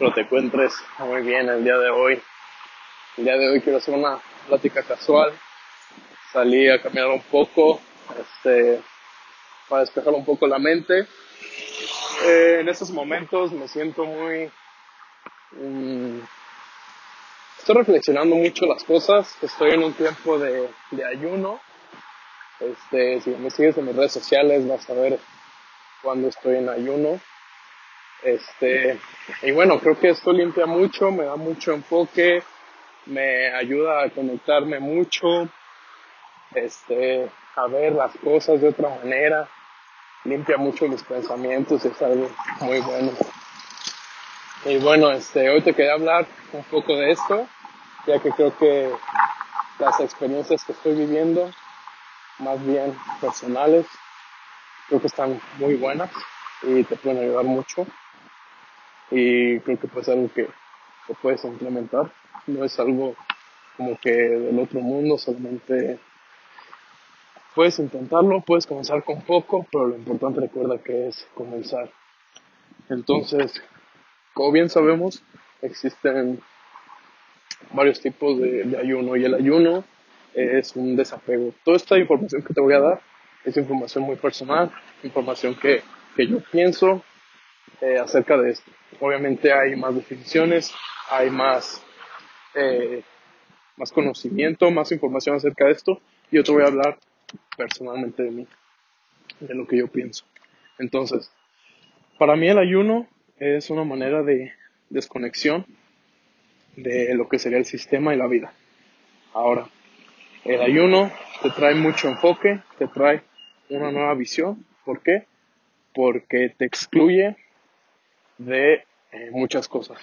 Espero te encuentres muy bien el día de hoy. El día de hoy quiero hacer una plática casual. Salí a caminar un poco, este, para despejar un poco la mente. Eh, en estos momentos me siento muy... Mm, estoy reflexionando mucho las cosas. Estoy en un tiempo de, de ayuno. Este, si me sigues en mis redes sociales vas a ver cuando estoy en ayuno. Este, y bueno, creo que esto limpia mucho, me da mucho enfoque, me ayuda a conectarme mucho, este, a ver las cosas de otra manera, limpia mucho mis pensamientos, es algo muy bueno. Y bueno, este, hoy te quería hablar un poco de esto, ya que creo que las experiencias que estoy viviendo, más bien personales, creo que están muy buenas y te pueden ayudar mucho y creo que pues algo que, puedes implementar. No es algo como que del otro mundo, solamente puedes intentarlo, puedes comenzar con poco, pero lo importante recuerda que es comenzar. Entonces, como bien sabemos, existen varios tipos de, de, ayuno y el ayuno es un desapego. Toda esta información que te voy a dar es información muy personal, información que, que yo pienso eh, acerca de esto. Obviamente hay más definiciones, hay más, eh, más conocimiento, más información acerca de esto. Y yo te voy a hablar personalmente de mí, de lo que yo pienso. Entonces, para mí el ayuno es una manera de desconexión de lo que sería el sistema y la vida. Ahora, el ayuno te trae mucho enfoque, te trae una nueva visión. ¿Por qué? Porque te excluye de eh, muchas cosas.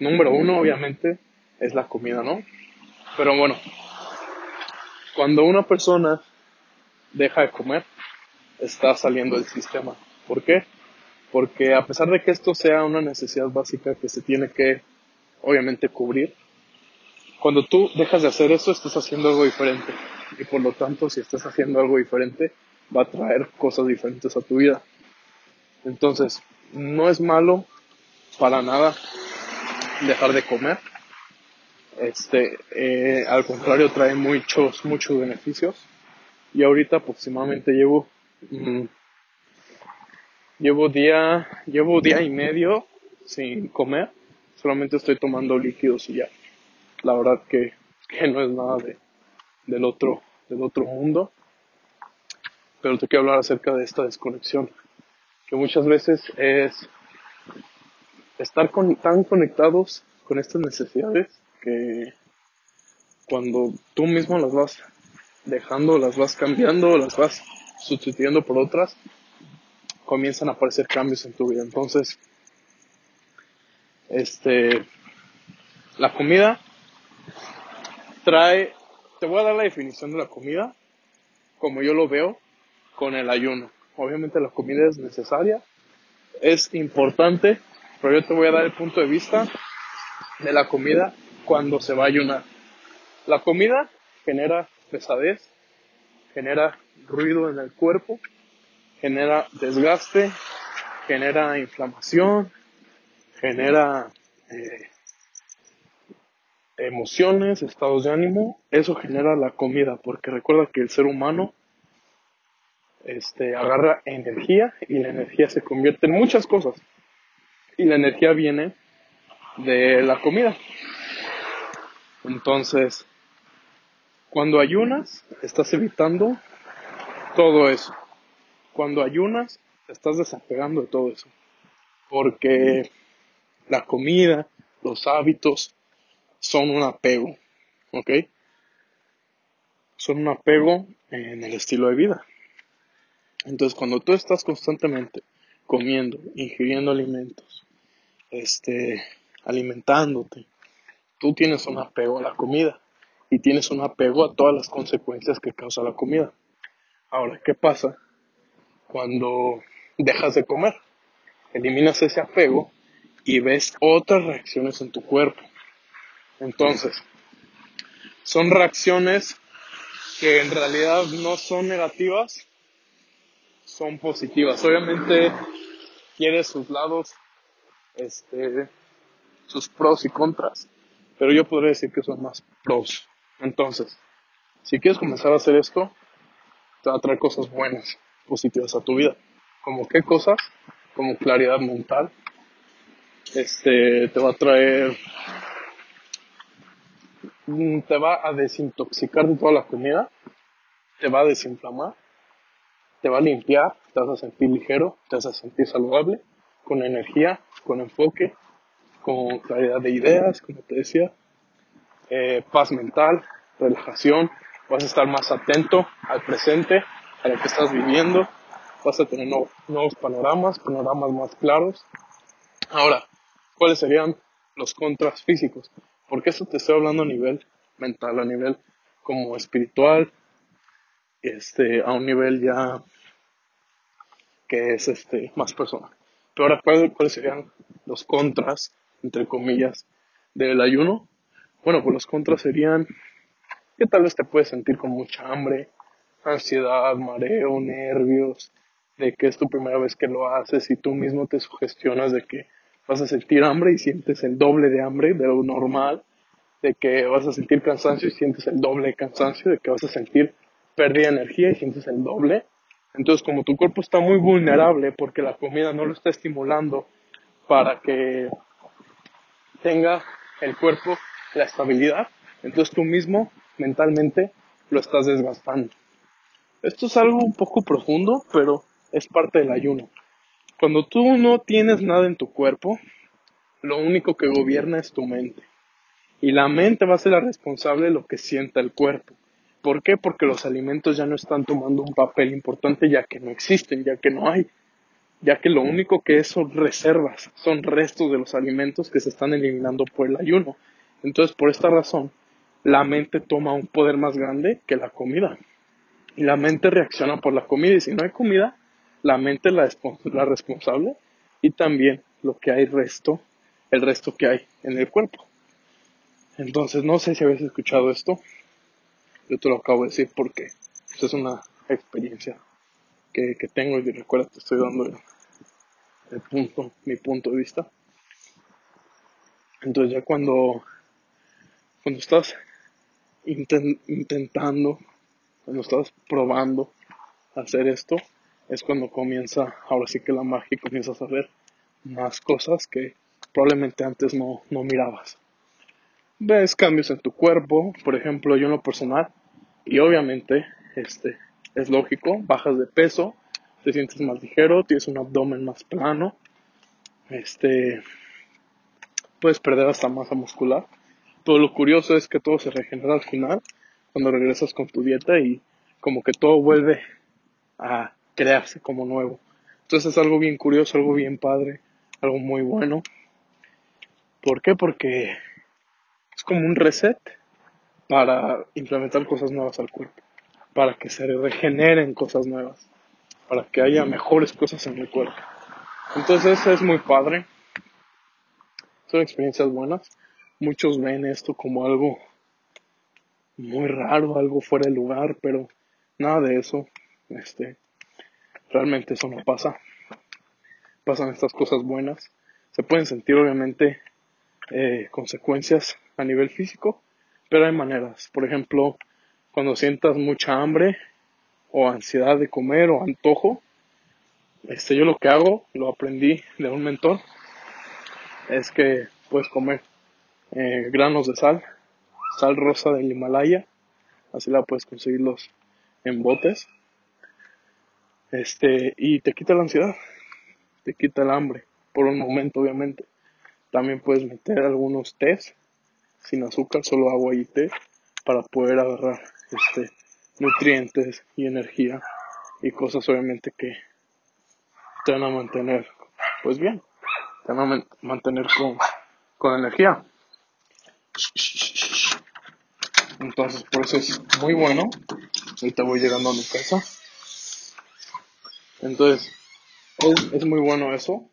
Número uno, obviamente, es la comida, ¿no? Pero bueno, cuando una persona deja de comer, está saliendo del sistema. ¿Por qué? Porque a pesar de que esto sea una necesidad básica que se tiene que, obviamente, cubrir, cuando tú dejas de hacer eso, estás haciendo algo diferente. Y por lo tanto, si estás haciendo algo diferente, va a traer cosas diferentes a tu vida. Entonces, no es malo para nada dejar de comer. Este, eh, al contrario, trae muchos, muchos beneficios. Y ahorita aproximadamente llevo, mm, llevo día, llevo día y medio sin comer. Solamente estoy tomando líquidos y ya. La verdad que, que no es nada de, del otro, del otro mundo. Pero te quiero hablar acerca de esta desconexión. Que muchas veces es estar tan conectados con estas necesidades que cuando tú mismo las vas dejando, las vas cambiando, las vas sustituyendo por otras, comienzan a aparecer cambios en tu vida. Entonces, este, la comida trae, te voy a dar la definición de la comida como yo lo veo con el ayuno. Obviamente la comida es necesaria, es importante, pero yo te voy a dar el punto de vista de la comida cuando se va a ayunar. La comida genera pesadez, genera ruido en el cuerpo, genera desgaste, genera inflamación, genera eh, emociones, estados de ánimo. Eso genera la comida, porque recuerda que el ser humano este, agarra energía y la energía se convierte en muchas cosas y la energía viene de la comida. Entonces, cuando ayunas, estás evitando todo eso. Cuando ayunas, estás desapegando de todo eso. Porque la comida, los hábitos, son un apego. ¿Ok? Son un apego en el estilo de vida. Entonces, cuando tú estás constantemente comiendo, ingiriendo alimentos, este, alimentándote, tú tienes un apego a la comida y tienes un apego a todas las consecuencias que causa la comida. Ahora, ¿qué pasa cuando dejas de comer? Eliminas ese apego y ves otras reacciones en tu cuerpo. Entonces, son reacciones que en realidad no son negativas, son positivas. Obviamente tiene sus lados este sus pros y contras, pero yo podría decir que son más pros. Entonces, si quieres comenzar a hacer esto, te va a traer cosas buenas, positivas a tu vida. ¿Como qué cosas? Como claridad mental. Este, te va a traer, mm, te va a desintoxicar de toda la comida, te va a desinflamar, te va a limpiar, te vas a sentir ligero, te vas a sentir saludable, con energía, con enfoque, con claridad de ideas, como te decía, eh, paz mental, relajación, vas a estar más atento al presente, a lo que estás viviendo, vas a tener nuevos panoramas, panoramas más claros. Ahora, ¿cuáles serían los contras físicos? Porque eso te estoy hablando a nivel mental, a nivel como espiritual, este, a un nivel ya que es este más personal. Pero ahora, ¿cuáles serían los contras, entre comillas, del ayuno? Bueno, pues los contras serían que tal vez te puedes sentir con mucha hambre, ansiedad, mareo, nervios, de que es tu primera vez que lo haces y tú mismo te sugestionas de que vas a sentir hambre y sientes el doble de hambre de lo normal, de que vas a sentir cansancio y sientes el doble de cansancio, de que vas a sentir pérdida de energía y sientes el doble. Entonces, como tu cuerpo está muy vulnerable porque la comida no lo está estimulando para que tenga el cuerpo la estabilidad, entonces tú mismo mentalmente lo estás desgastando. Esto es algo un poco profundo, pero es parte del ayuno. Cuando tú no tienes nada en tu cuerpo, lo único que gobierna es tu mente. Y la mente va a ser la responsable de lo que sienta el cuerpo. ¿Por qué? Porque los alimentos ya no están tomando un papel importante ya que no existen, ya que no hay. Ya que lo único que es son reservas, son restos de los alimentos que se están eliminando por el ayuno. Entonces, por esta razón, la mente toma un poder más grande que la comida. Y la mente reacciona por la comida. Y si no hay comida, la mente es la, la responsable y también lo que hay resto, el resto que hay en el cuerpo. Entonces, no sé si habéis escuchado esto. Yo te lo acabo de decir porque esto es una experiencia que, que tengo y recuerda te estoy dando el, punto, mi punto de vista. Entonces ya cuando, cuando estás intentando, cuando estás probando hacer esto, es cuando comienza, ahora sí que la magia comienzas a ver más cosas que probablemente antes no, no mirabas. Ves cambios en tu cuerpo, por ejemplo, yo en lo personal, y obviamente, este, es lógico, bajas de peso, te sientes más ligero, tienes un abdomen más plano, este, puedes perder hasta masa muscular. Todo lo curioso es que todo se regenera al final, cuando regresas con tu dieta y como que todo vuelve a crearse como nuevo. Entonces es algo bien curioso, algo bien padre, algo muy bueno. ¿Por qué? Porque es como un reset para implementar cosas nuevas al cuerpo, para que se regeneren cosas nuevas, para que haya mejores cosas en el cuerpo. Entonces es muy padre, son experiencias buenas. Muchos ven esto como algo muy raro, algo fuera de lugar, pero nada de eso. Este, realmente eso no pasa. Pasan estas cosas buenas. Se pueden sentir obviamente eh, consecuencias a nivel físico, pero hay maneras. Por ejemplo, cuando sientas mucha hambre o ansiedad de comer o antojo, este, yo lo que hago, lo aprendí de un mentor, es que puedes comer eh, granos de sal, sal rosa del Himalaya, así la puedes conseguirlos en botes, este, y te quita la ansiedad, te quita el hambre, por un momento obviamente. También puedes meter algunos tés sin azúcar, solo agua y té, para poder agarrar este, nutrientes y energía y cosas obviamente que te van a mantener pues bien, te van a mantener con, con energía. Entonces por eso es muy bueno. Ahorita voy llegando a mi casa. Entonces, es, es muy bueno eso.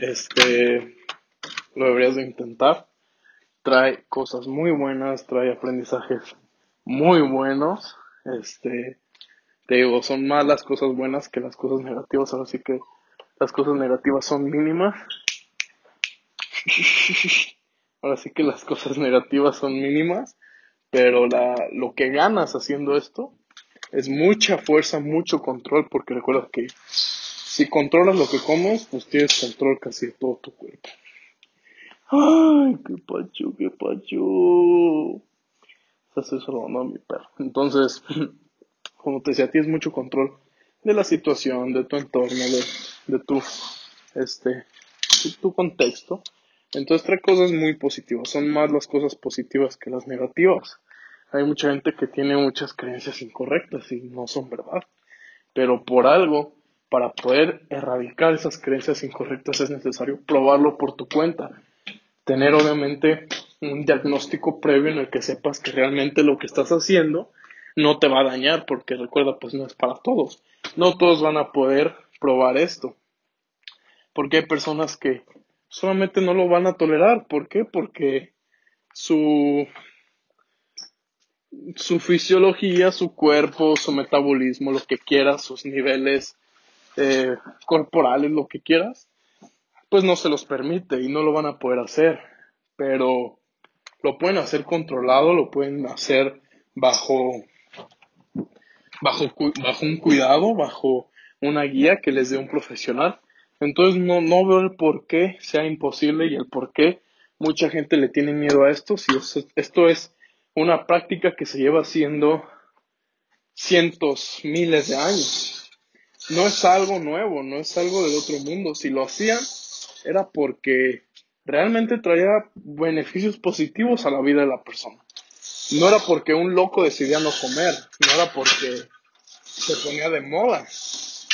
Este, lo deberías de intentar trae cosas muy buenas, trae aprendizajes muy buenos. Este, te digo, son más las cosas buenas que las cosas negativas, ahora sí que las cosas negativas son mínimas. ahora sí que las cosas negativas son mínimas, pero la, lo que ganas haciendo esto es mucha fuerza, mucho control, porque recuerda que si controlas lo que comes, pues tienes control casi de todo tu cuerpo. Ay, qué pacho, qué pacho. Estoy saludando a mi perro. Entonces, como te decía, tienes mucho control de la situación, de tu entorno, de, de tu, este, tu contexto. Entonces trae cosas muy positivas. Son más las cosas positivas que las negativas. Hay mucha gente que tiene muchas creencias incorrectas y no son verdad. Pero por algo, para poder erradicar esas creencias incorrectas es necesario probarlo por tu cuenta. Tener obviamente un diagnóstico previo en el que sepas que realmente lo que estás haciendo no te va a dañar, porque recuerda, pues no es para todos. No todos van a poder probar esto. Porque hay personas que solamente no lo van a tolerar. ¿Por qué? Porque su, su fisiología, su cuerpo, su metabolismo, lo que quieras, sus niveles eh, corporales, lo que quieras, pues no se los permite y no lo van a poder hacer. Pero lo pueden hacer controlado, lo pueden hacer bajo, bajo, bajo un cuidado, bajo una guía que les dé un profesional. Entonces no, no veo el por qué sea imposible y el por qué mucha gente le tiene miedo a esto. Si esto es una práctica que se lleva haciendo cientos, miles de años. No es algo nuevo, no es algo del otro mundo. Si lo hacían era porque realmente traía beneficios positivos a la vida de la persona. No era porque un loco decidía no comer, no era porque se ponía de moda,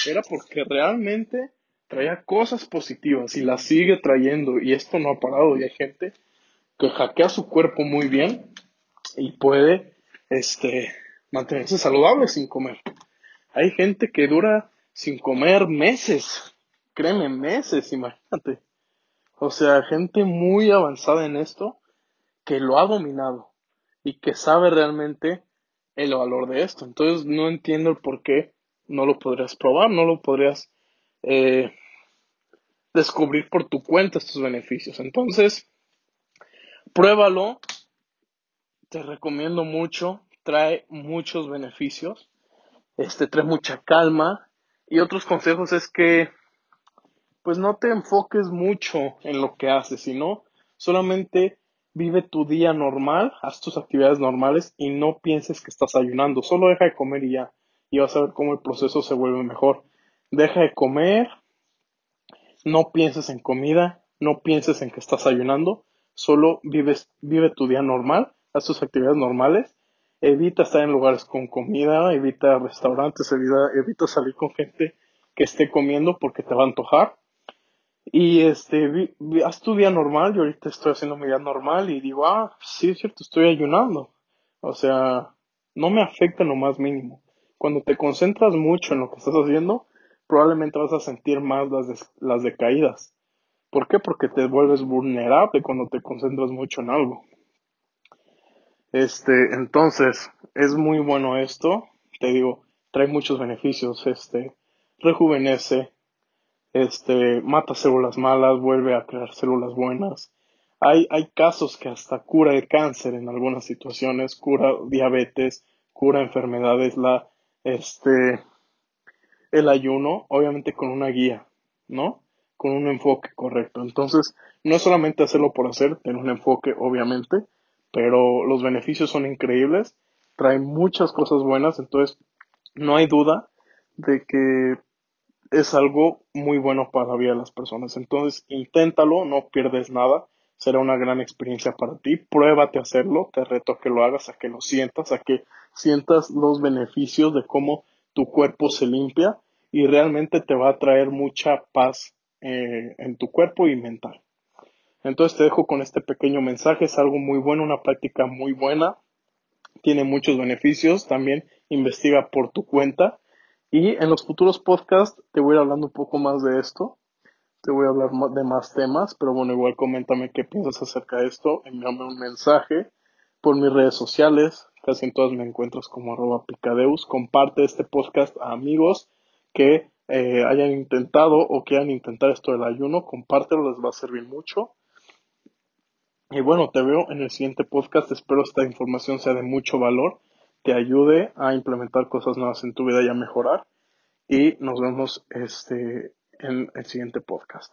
era porque realmente traía cosas positivas y las sigue trayendo y esto no ha parado y hay gente que hackea su cuerpo muy bien y puede este mantenerse saludable sin comer. Hay gente que dura sin comer meses, créeme, meses, imagínate. O sea, gente muy avanzada en esto que lo ha dominado y que sabe realmente el valor de esto. Entonces no entiendo el por qué no lo podrías probar, no lo podrías eh, descubrir por tu cuenta estos beneficios. Entonces, pruébalo, te recomiendo mucho, trae muchos beneficios, este, trae mucha calma y otros consejos es que pues no te enfoques mucho en lo que haces, sino solamente vive tu día normal, haz tus actividades normales y no pienses que estás ayunando, solo deja de comer y ya, y vas a ver cómo el proceso se vuelve mejor. Deja de comer, no pienses en comida, no pienses en que estás ayunando, solo vives, vive tu día normal, haz tus actividades normales, evita estar en lugares con comida, evita restaurantes, evita, evita salir con gente que esté comiendo porque te va a antojar. Y este, haz tu día normal, yo ahorita estoy haciendo mi día normal y digo, ah, sí es cierto, estoy ayunando. O sea, no me afecta en lo más mínimo. Cuando te concentras mucho en lo que estás haciendo, probablemente vas a sentir más las, las decaídas. ¿Por qué? Porque te vuelves vulnerable cuando te concentras mucho en algo. Este, entonces, es muy bueno esto. Te digo, trae muchos beneficios. Este, rejuvenece, este, mata células malas, vuelve a crear células buenas. Hay, hay casos que hasta cura el cáncer en algunas situaciones, cura diabetes, cura enfermedades, la, este, el ayuno, obviamente con una guía, ¿no? Con un enfoque correcto. Entonces, no es solamente hacerlo por hacer, tener un enfoque, obviamente, pero los beneficios son increíbles, trae muchas cosas buenas, entonces no hay duda de que es algo muy bueno para la vida de las personas. Entonces, inténtalo, no pierdes nada, será una gran experiencia para ti, pruébate a hacerlo, te reto a que lo hagas, a que lo sientas, a que sientas los beneficios de cómo tu cuerpo se limpia y realmente te va a traer mucha paz eh, en tu cuerpo y mental. Entonces te dejo con este pequeño mensaje, es algo muy bueno, una práctica muy buena, tiene muchos beneficios, también investiga por tu cuenta y en los futuros podcasts te voy a ir hablando un poco más de esto, te voy a hablar de más temas, pero bueno, igual coméntame qué piensas acerca de esto, envíame un mensaje por mis redes sociales, casi en todas me encuentras como arroba picadeus, comparte este podcast a amigos que eh, hayan intentado o quieran intentar esto del ayuno, compártelo, les va a servir mucho. Y bueno, te veo en el siguiente podcast. Espero esta información sea de mucho valor, te ayude a implementar cosas nuevas en tu vida y a mejorar. Y nos vemos este, en el siguiente podcast.